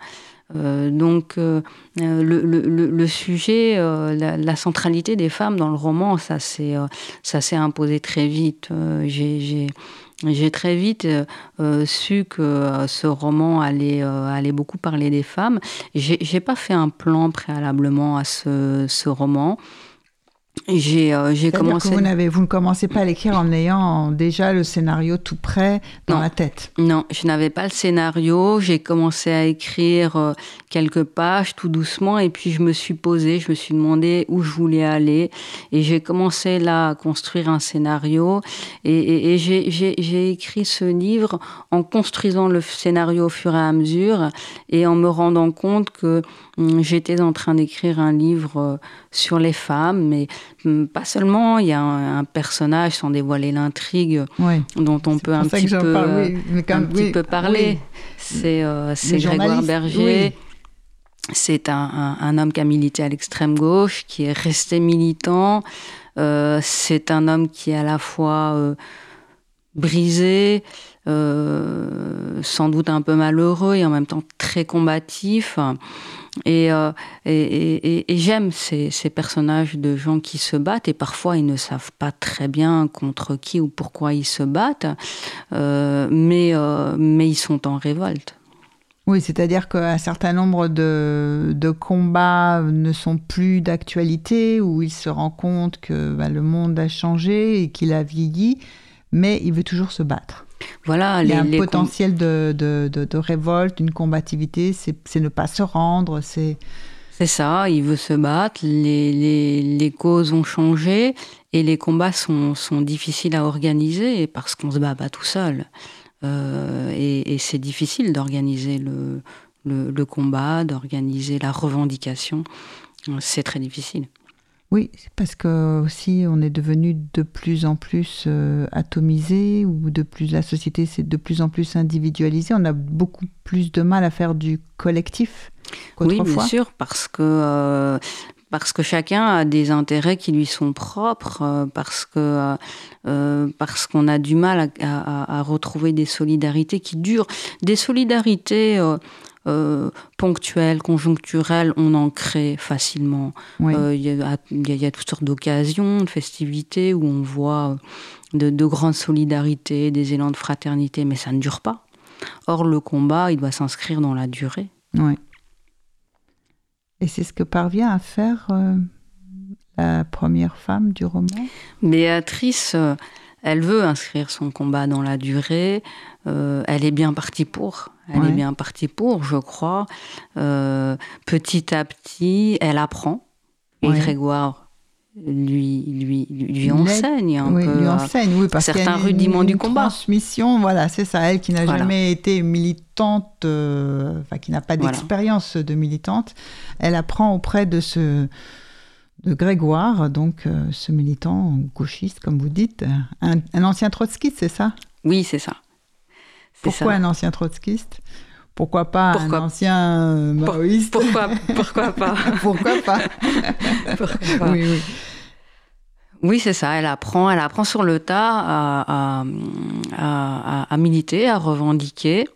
C: Euh, donc euh, euh, le, sujet, la, centralité des femmes dans le roman, ça s'est imposé très vite. j'ai très vite su que ce roman allait, allait beaucoup parler des femmes. J'ai pas fait un plan préalablement à ce, ce roman. J'ai euh, commencé.
B: Que vous, vous ne commencez pas à l'écrire en ayant déjà le scénario tout prêt dans la tête.
C: Non, je n'avais pas le scénario. J'ai commencé à écrire euh, quelques pages tout doucement et puis je me suis posée, je me suis demandé où je voulais aller et j'ai commencé là à construire un scénario et, et j'ai écrit ce livre en construisant le scénario au fur et à mesure et en me rendant compte que j'étais en train d'écrire un livre euh, sur les femmes, mais hum, pas seulement. Il y a un, personnage, sans dévoiler l'intrigue, dont on peut un petit, peu, un petit peu parler. C'est euh, Grégoire Berger. C'est un, un, homme qui a milité à l'extrême gauche, qui est resté militant. Euh, c'est un homme qui est à la fois euh, brisé, euh, sans doute un peu malheureux et en même temps très combatif. Et, euh, et, j'aime ces, personnages de gens qui se battent. Et parfois ils ne savent pas très bien contre qui ou pourquoi ils se battent, euh, mais, euh, mais ils sont en révolte.
B: Oui, c'est-à-dire qu'un certain nombre de, combats ne sont plus d'actualité, où il se rend compte que bah, le monde a changé et qu'il a vieilli, mais il veut toujours se battre.
C: Voilà,
B: il y a un potentiel de, de, de, révolte, une combativité, c'est ne pas se rendre, c'est...
C: C'est ça, il veut se battre, les, les, les, causes ont changé et les combats sont, sont difficiles à organiser parce qu'on ne se bat pas tout seul. Euh, et, et c'est difficile d'organiser le, le, le combat, d'organiser la revendication. C'est très difficile.
B: Oui, parce que aussi on est devenu de plus en plus euh, atomisé ou de plus la société c'est de plus en plus individualisée. On a beaucoup plus de mal à faire du collectif
C: Oui, bien sûr, parce que euh, parce que chacun a des intérêts qui lui sont propres, euh, parce que euh, parce qu'on a du mal à, retrouver des solidarités qui durent, des solidarités ponctuelles, conjoncturelles, on en crée facilement. Il y, a toutes sortes d'occasions, de festivités où on voit de, de grandes solidarités, des élans de fraternité, mais ça ne dure pas. Or, le combat, il doit s'inscrire dans la durée.
B: Oui. Et c'est ce que parvient à faire euh, la première femme du roman?
C: Béatrice, euh, elle veut inscrire son combat dans la durée. Euh, elle est bien partie pour. Elle est bien partie pour, je crois. petit à petit, elle apprend. Et Grégoire lui, lui, lui enseigne un
B: oui,
C: peu
B: lui enseigne, oui, parce
C: certains rudiments du combat.
B: Transmission, voilà, c'est ça. Elle qui n'a jamais été militante, euh, enfin qui n'a pas d'expérience de militante, elle apprend auprès de ce de Grégoire, donc euh, ce militant gauchiste, comme vous dites, un, ancien trotskiste, c'est ça?
C: Oui, c'est ça.
B: Pourquoi un ancien trotskiste? Pourquoi pas un ancien maoïste?
C: Pourquoi, pourquoi pas?
B: Pourquoi pas, pourquoi pas? Oui, oui.
C: Oui, c'est ça. Elle apprend, elle apprend sur le tas à, à, militer, à revendiquer,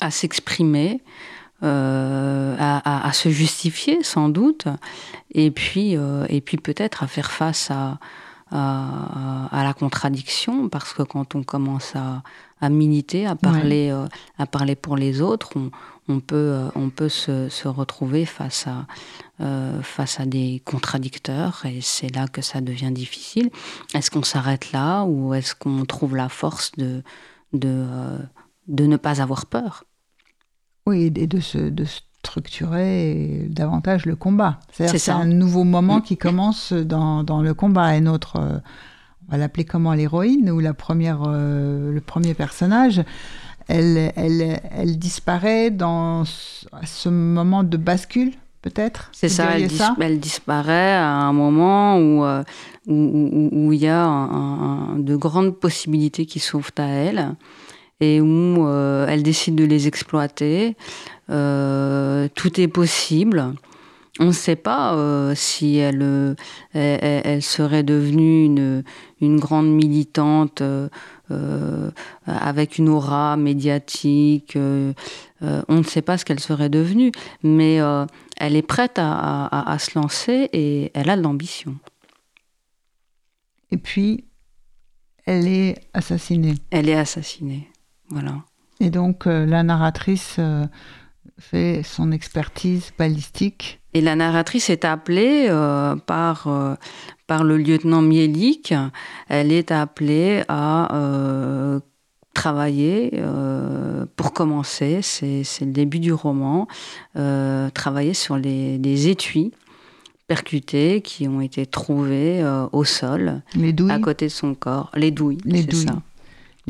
C: à s'exprimer, euh, à, se justifier sans doute, et puis, euh, et puis peut-être à faire face à, à, la contradiction, parce que quand on commence à, militer, à parler, euh, à parler pour les autres, on, on peut, on peut se, se retrouver face à, euh, face à des contradicteurs et c'est là que ça devient difficile. Est-ce qu'on s'arrête là ou est-ce qu'on trouve la force de, de, euh, de ne pas avoir peur?
B: Oui, et de, se, de structurer davantage le combat. C'est un nouveau moment qui commence dans, dans, le combat. Et notre... Euh, on va l'appeler comment l'héroïne ou la première, le premier personnage elle, elle, elle disparaît dans ce moment de bascule peut-être?
C: C'est ça elle, disparaît à un moment où euh, où, il y a de grandes possibilités qui s'ouvrent à elle et où euh, elle décide de les exploiter. Euh, tout est possible. On ne sait pas si elle, elle, serait devenue une, une grande militante avec une aura médiatique. on ne sait pas ce qu'elle serait devenue, mais elle est prête à, se lancer et elle a de l'ambition.
B: Et puis, elle est assassinée.
C: Elle est assassinée, voilà.
B: Et donc, euh, la narratrice euh, fait son expertise balistique.
C: Et la narratrice est appelée euh, par, par le lieutenant Mielik. Elle est appelée à travailler, euh, pour commencer, c'est le début du roman, euh, travailler sur les, étuis percutés qui ont été trouvés euh, au sol, à côté de son corps. Les douilles, les douilles. Ça.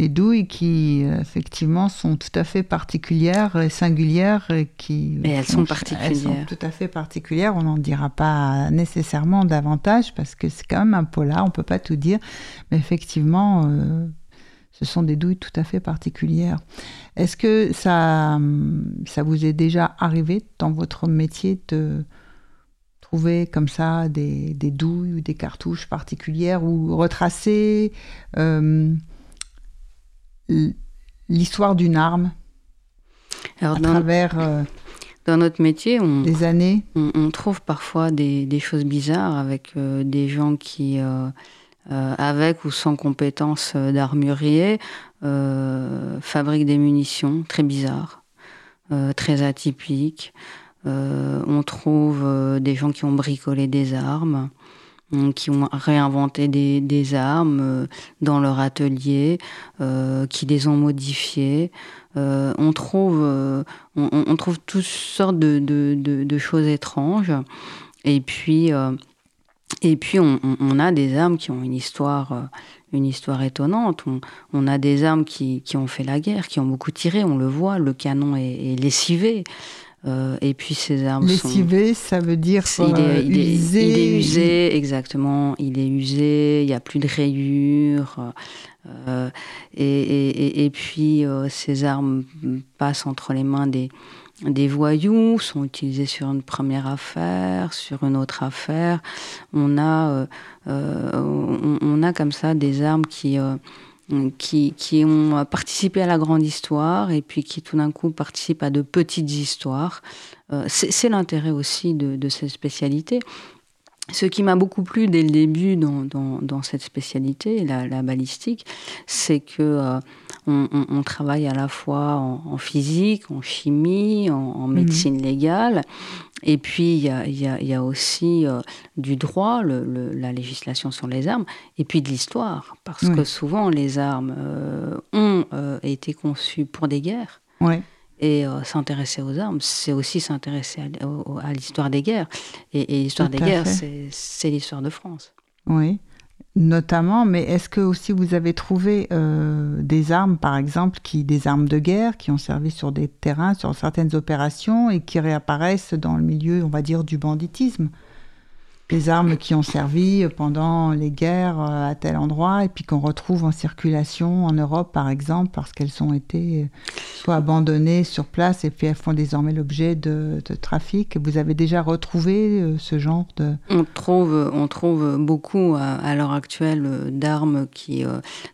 B: Les douilles qui, effectivement, sont tout à fait particulières et singulières. Et qui,
C: Mais elles sont particulières. Elles sont
B: tout à fait particulières. On n'en dira pas nécessairement davantage parce que c'est quand même un polar, on ne peut pas tout dire. Mais effectivement, ce sont des douilles tout à fait particulières. Est-ce que ça, ça vous est déjà arrivé dans votre métier de trouver comme ça des, douilles ou des cartouches particulières ou retracer euh, l'histoire d'une arme à travers euh,
C: dans notre métier, on,
B: des années
C: on, trouve parfois des, choses bizarres avec euh, des gens qui euh, avec ou sans compétences d'armurier, euh, fabrique des munitions très bizarres, très atypiques. on trouve des gens qui ont bricolé des armes qui ont réinventé des, armes dans leur atelier, qui les ont modifiées. on, trouve, on, trouve toutes sortes de, de choses étranges. Et puis, et puis on, a des armes qui ont une histoire, euh, une histoire étonnante. On, a des armes qui, ont fait la guerre, qui ont beaucoup tiré. On le voit, le canon est, lessivé. Euh, et puis ces armes
B: lessivé, ça veut dire il est, usé.
C: Il est, usé, exactement. Il est usé. Il n'y a plus de rayures. Euh, et, et, puis ces armes passent entre les mains des des voyous sont utilisés sur une première affaire, sur une autre affaire. On a, on, a comme ça des armes qui, qui, qui, ont participé à la grande histoire et puis qui tout d'un coup participent à de petites histoires. C'est l'intérêt aussi de, de cette spécialité. Ce qui m'a beaucoup plu dès le début dans, dans, cette spécialité, la, balistique, c'est que euh, on, travaille à la fois en, physique, en chimie, en, mhm. médecine légale, et puis il y a, y a, aussi euh, du droit, le, la législation sur les armes, et puis de l'histoire, parce que souvent les armes euh, ont été conçues pour des guerres. Et euh, s'intéresser aux armes, c'est aussi s'intéresser à, l'histoire des guerres. Et, l'histoire des guerres, c'est l'histoire de France.
B: Oui, notamment. Mais est-ce que aussi vous avez trouvé euh, des armes, par exemple, qui, des armes de guerre qui ont servi sur des terrains, sur certaines opérations et qui réapparaissent dans le milieu, on va dire, du banditisme? Les armes qui ont servi pendant les guerres euh, à tel endroit et puis qu'on retrouve en circulation en Europe par exemple parce qu'elles ont été euh, soit abandonnées sur place et puis elles font désormais l'objet de, trafic. Vous avez déjà retrouvé euh, ce genre de...
C: On trouve, on trouve beaucoup à, l'heure actuelle d'armes qui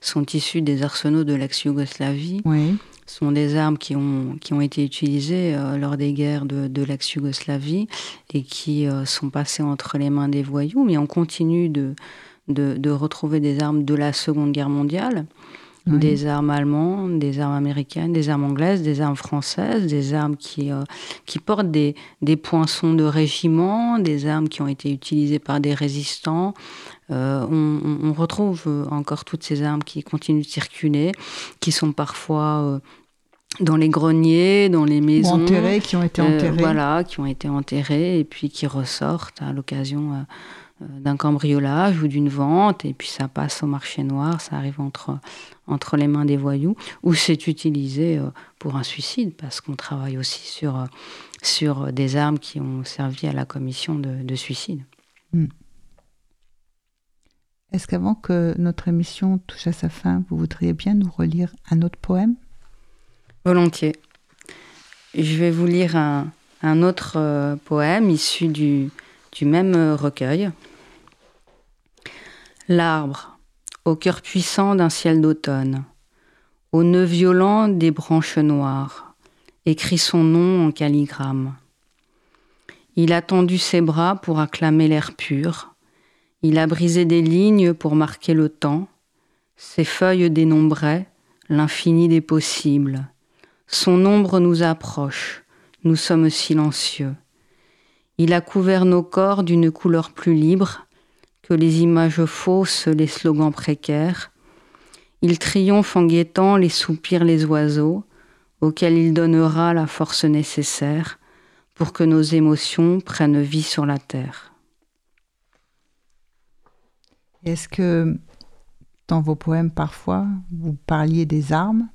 C: sont issues des arsenaux de l'ex-Yougoslavie.
B: Oui
C: sont des armes qui ont, qui ont été utilisées euh, lors des guerres de, de l'ex-Yougoslavie et qui euh, sont passées entre les mains des voyous, mais on continue de, de, de retrouver des armes de la Seconde Guerre mondiale. Des armes allemandes, des armes américaines, des armes anglaises, des armes françaises, des armes qui, euh, qui portent des, des poinçons de régiment, des armes qui ont été utilisées par des résistants, euh, on, retrouve euh, encore toutes ces armes qui continuent de circuler, qui sont parfois euh, dans les greniers, dans les maisons.
B: enterrées, qui ont été enterrées.
C: voilà, qui ont été enterrées et puis qui ressortent à l'occasion d'un cambriolage ou d'une vente, et puis ça passe au marché noir, ça arrive entre, entre les mains des voyous, ou c'est utilisé pour un suicide, parce qu'on travaille aussi sur, sur des armes qui ont servi à la commission de, suicide. Hmm.
B: Est-ce qu'avant que notre émission touche à sa fin, vous voudriez bien nous relire un autre poème?
C: Volontiers. Je vais vous lire un, autre euh, poème issu du, même euh, recueil. L'arbre, au cœur puissant d'un ciel d'automne, au nœud violent des branches noires, écrit son nom en calligramme. Il a tendu ses bras pour acclamer l'air pur, il a brisé des lignes pour marquer le temps, ses feuilles dénombraient l'infini des possibles. Son ombre nous approche, nous sommes silencieux. Il a couvert nos corps d'une couleur plus libre que les images fausses, les slogans précaires. Il triomphe en guettant les soupirs les oiseaux, auxquels il donnera la force nécessaire pour que nos émotions prennent vie sur la terre.
B: Est-ce que dans vos poèmes, parfois, vous parliez des armes?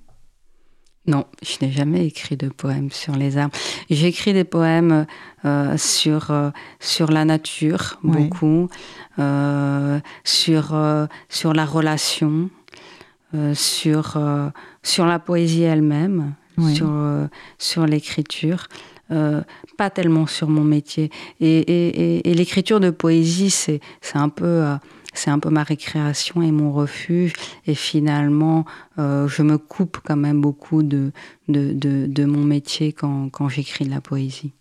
C: Non, je n'ai jamais écrit de poèmes sur les armes. J'ai écrit des poèmes euh, sur, euh, sur la nature, beaucoup, euh, sur, sur la relation, sur, sur la poésie elle-même, sur, sur l'écriture. pas tellement sur mon métier. Et, et, et l'écriture de poésie, c'est un peu c'est un peu ma récréation et mon refuge. Et finalement, euh, je me coupe quand même beaucoup de, de, de, mon métier quand, quand j'écris de la poésie.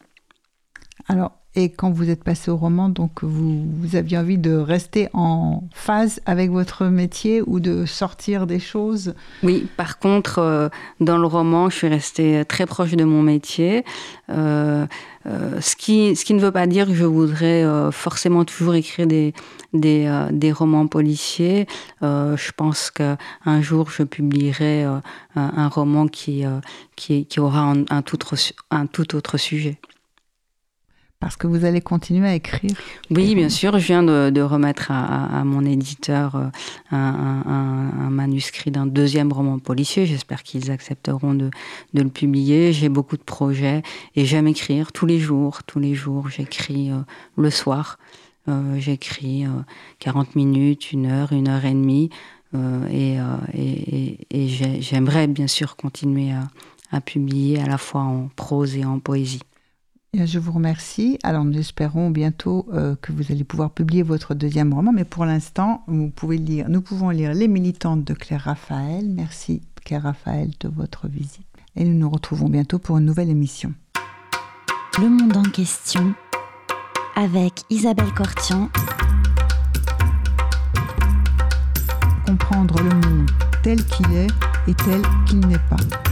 B: Alors, et quand vous êtes passé au roman, donc vous, aviez envie de rester en phase avec votre métier ou de sortir des choses
C: Oui, par contre, euh, dans le roman, je suis restée très proche de mon métier. Euh, euh, ce, qui, ce qui ne veut pas dire que je voudrais forcément toujours écrire des, des, romans policiers. je pense qu'un jour, je publierai un, roman qui, qui, aura un, tout, un tout autre sujet.
B: Parce que vous allez continuer à écrire
C: Oui, bien sûr. Je viens de, remettre à, mon éditeur euh, un, manuscrit d'un deuxième roman policier. J'espère qu'ils accepteront de, le publier. J'ai beaucoup de projets et j'aime écrire tous les jours. Tous les jours, j'écris euh, le soir. Euh, j'écris 40 minutes, une heure, une heure et demie. et, j'aimerais bien sûr continuer à publier à la fois en prose et en poésie.
B: Je vous remercie. Alors nous espérons bientôt euh, que vous allez pouvoir publier votre deuxième roman, mais pour l'instant, vous pouvez lire, nous pouvons lire Les militantes de Claire Raphaël. Merci Claire Raphaël de votre visite. Et nous nous retrouvons bientôt pour une nouvelle émission.
A: Le monde en question avec Isabelle Cortian.
B: Comprendre le monde tel qu'il est et tel qu'il n'est pas.